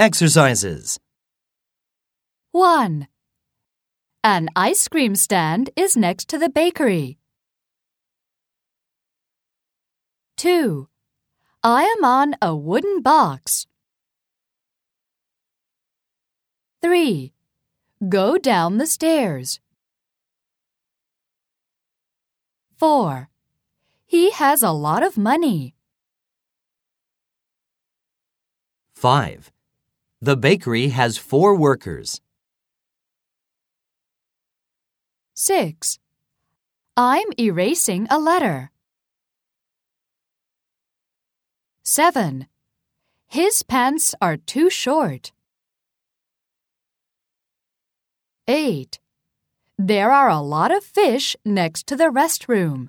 Exercises 1. An ice cream stand is next to the bakery. 2. I am on a wooden box. 3. Go down the stairs. 4. He has a lot of money. 5. The bakery has four workers. 6. I'm erasing a letter. 7. His pants are too short. 8. There are a lot of fish next to the restroom.